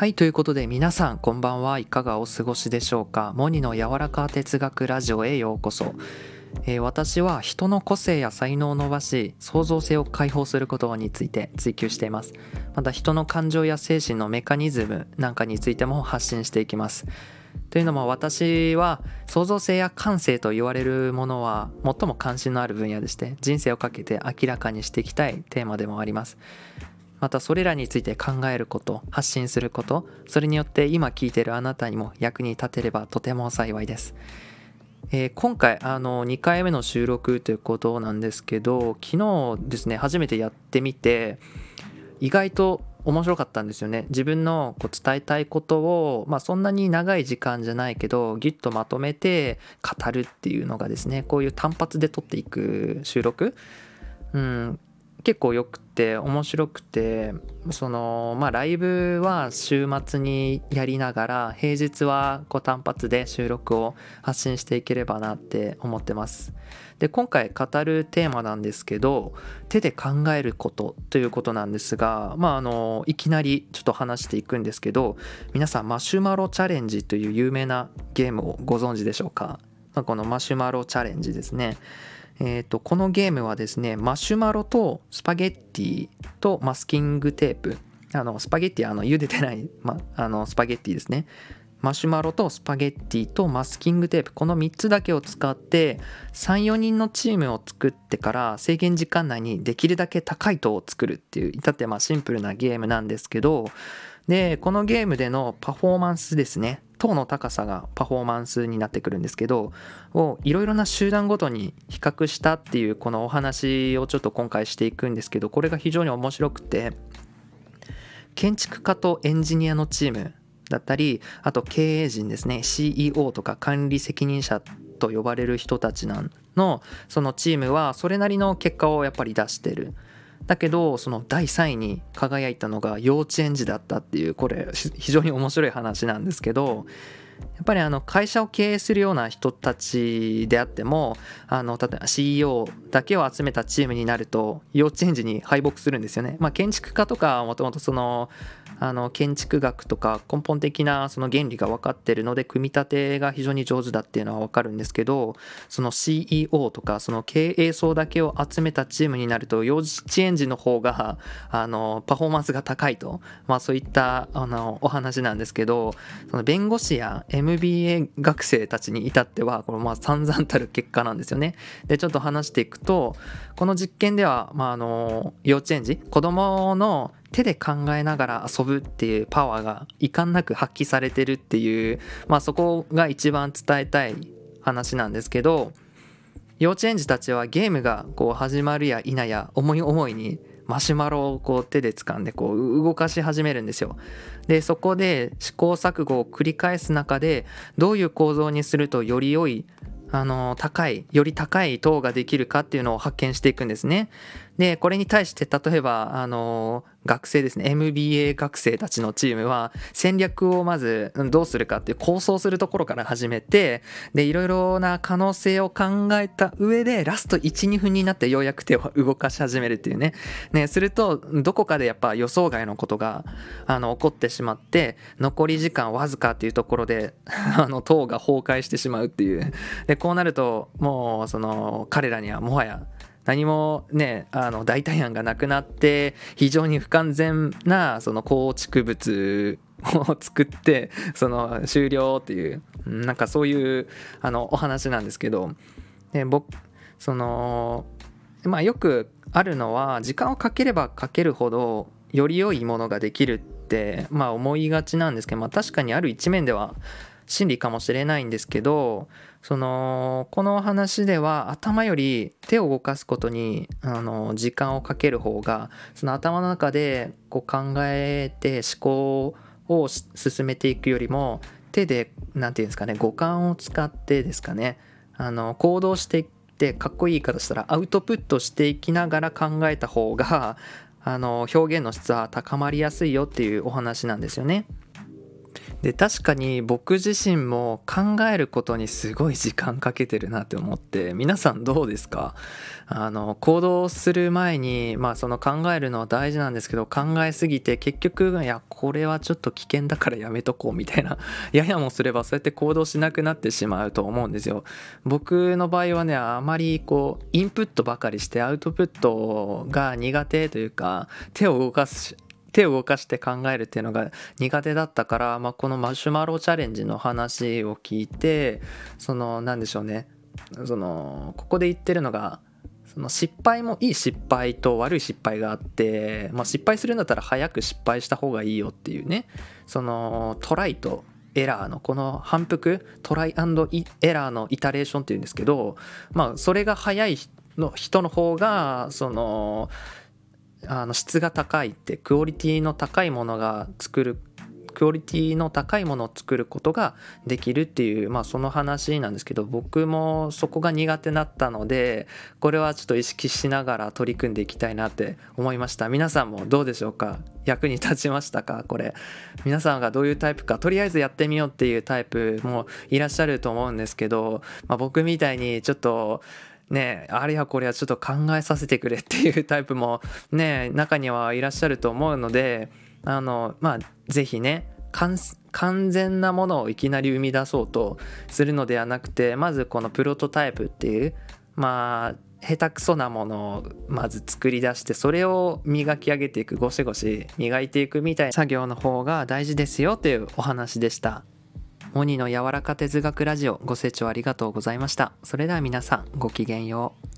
はい、ということで皆さんこんばんはいかがお過ごしでしょうか？モニの柔らか哲学ラジオへようこそ、えー私は人の個性や才能を伸ばし創造性を解放することについて追求しています。また人の感情や精神のメカニズムなんかについても発信していきます。というのも私は創造性や感性と言われるものは最も関心のある分野でして人生をかけて明らかにしていきたいテーマでもあります。またそれらについて考えること発信することそれによって今聞いてるあなたにも役に立てればとても幸いです、えー今回あの2回目の収録ということなんですけど昨日ですね初めてやってみて意外と面白かったんですよね。自分のこう伝えたいことを、まあ、そんなに長い時間じゃないけどギュッとまとめて語るっていうのがですねこういう単発で撮っていく収録。うん。結構よくて面白くてそのまあライブは週末にやりながら平日はこう単発で収録を発信していければなって思ってます。で今回語るテーマなんですけど手で考えることということなんですがまああのいきなりちょっと話していくんですけど皆さんマシュマロチャレンジという有名なゲームをご存知でしょうか、まあ、このマシュマロチャレンジですね。えー、とこのゲームはですねマシュマロとスパゲッティとマスキングテープ。あのスパゲッティはあの茹でてない、ま、あのスパゲッティですね。マシュマロとスパゲッティとマスキングテープ。この3つだけを使って34人のチームを作ってから制限時間内にできるだけ高い塔を作るっていう至ってまあシンプルなゲームなんですけどでこのゲームでのパフォーマンスですね。塔の高さがパフォーマンスになってくるんですけどをいろいろな集団ごとに比較したっていうこのお話をちょっと今回していくんですけどこれが非常に面白くて建築家とエンジニアのチームだったりあと経営陣ですね CEO とか管理責任者と呼ばれる人たちなのそのチームはそれなりの結果をやっぱり出してる。だけどその第3位に輝いたのが幼稚園児だったっていうこれ非常に面白い話なんですけどやっぱりあの会社を経営するような人たちであってもあの例えば CEO だけを集めたチームになると幼稚園児に敗北するんですよね。まあ、建築家とかもともとそのあの建築学とか根本的なその原理が分かってるので組み立てが非常に上手だっていうのは分かるんですけどその CEO とかその経営層だけを集めたチームになると幼稚園児の方があのパフォーマンスが高いと、まあ、そういったあのお話なんですけどその弁護士や MBA 学生たちに至ってはこれまあ散々たる結果なんですよね。でちょっと話していくとこの実験では、まあ、あの幼稚園児子供の手で考えながら遊ぶっていうパワーが遺憾なく発揮されてるっていう、まあ、そこが一番伝えたい話なんですけど幼稚園児たちはゲームがこう始まるや否や思い思いにマシュマロをこう手で掴んでこう動かし始めるんですよ。でそこで試行錯誤を繰り返す中でどういう構造にするとより良いあの高いより高い塔ができるかっていうのを発見していくんですね。でこれに対して例えばあの学生ですね。MBA 学生たちのチームは戦略をまずどうするかっていう構想するところから始めてでいろいろな可能性を考えた上でラスト12分になってようやく手を動かし始めるっていうね。ねするとどこかでやっぱ予想外のことがあの起こってしまって残り時間わずかっていうところで あの塔が崩壊してしまうっていう。でこうなるともうその彼らにはもはや何もねあの代替案がなくなって非常に不完全なその構築物を作ってその終了っていうなんかそういうあのお話なんですけどで僕そのまあよくあるのは時間をかければかけるほどより良いものができるってまあ思いがちなんですけど、まあ、確かにある一面では真理かもしれないんですけどそのこの話では頭より手を動かすことにあの時間をかける方がその頭の中でこう考えて思考を進めていくよりも手で何て言うんですかね五感を使ってですかねあの行動していってかっこいい言い方したらアウトプットしていきながら考えた方があの表現の質は高まりやすいよっていうお話なんですよね。で確かに僕自身も考えることにすごい時間かけてるなって思って皆さんどうですか？あの行動する前にまあその考えるのは大事なんですけど考えすぎて結局いやこれはちょっと危険だからやめとこうみたいな ややもすればそうやって行動しなくなってしまうと思うんですよ。僕の場合はねあまりこうインプットばかりしてアウトプットが苦手というか手を動かす手を動かして考えるっていうのが苦手だったから、まあ、このマシュマロチャレンジの話を聞いてその何でしょうね。そのここで言ってるのがその失敗もいい失敗と悪い失敗があって、まあ、失敗するんだったら早く失敗した方がいいよっていうね。そのトライとエラーのこの反復トライエラーのイタレーションっていうんですけどまあそれが早い人の方がそのあの質が高いってクオリティの高いものが作るクオリティの高いものを作ることができるっていう、まあ、その話なんですけど僕もそこが苦手だったのでこれはちょっと意識しながら取り組んでいきたいなって思いました。皆さんもどうでしょうか？役に立ちましたか？これ。皆さんがどういうタイプか？とりあえずやってみようっていうタイプもいらっしゃると思うんですけど、まあ、僕みたいにちょっとねあれやこれはちょっと考えさせてくれっていうタイプもね中にはいらっしゃると思うのであのまあ是非ね完全なものをいきなり生み出そうとするのではなくてまずこのプロトタイプっていうまあ下手くそなものをまず作り出してそれを磨き上げていくゴシゴシ磨いていくみたいな作業の方が大事ですよというお話でした。モニの柔らか哲学ラジオご清聴ありがとうございました。それでは皆さんごきげんよう。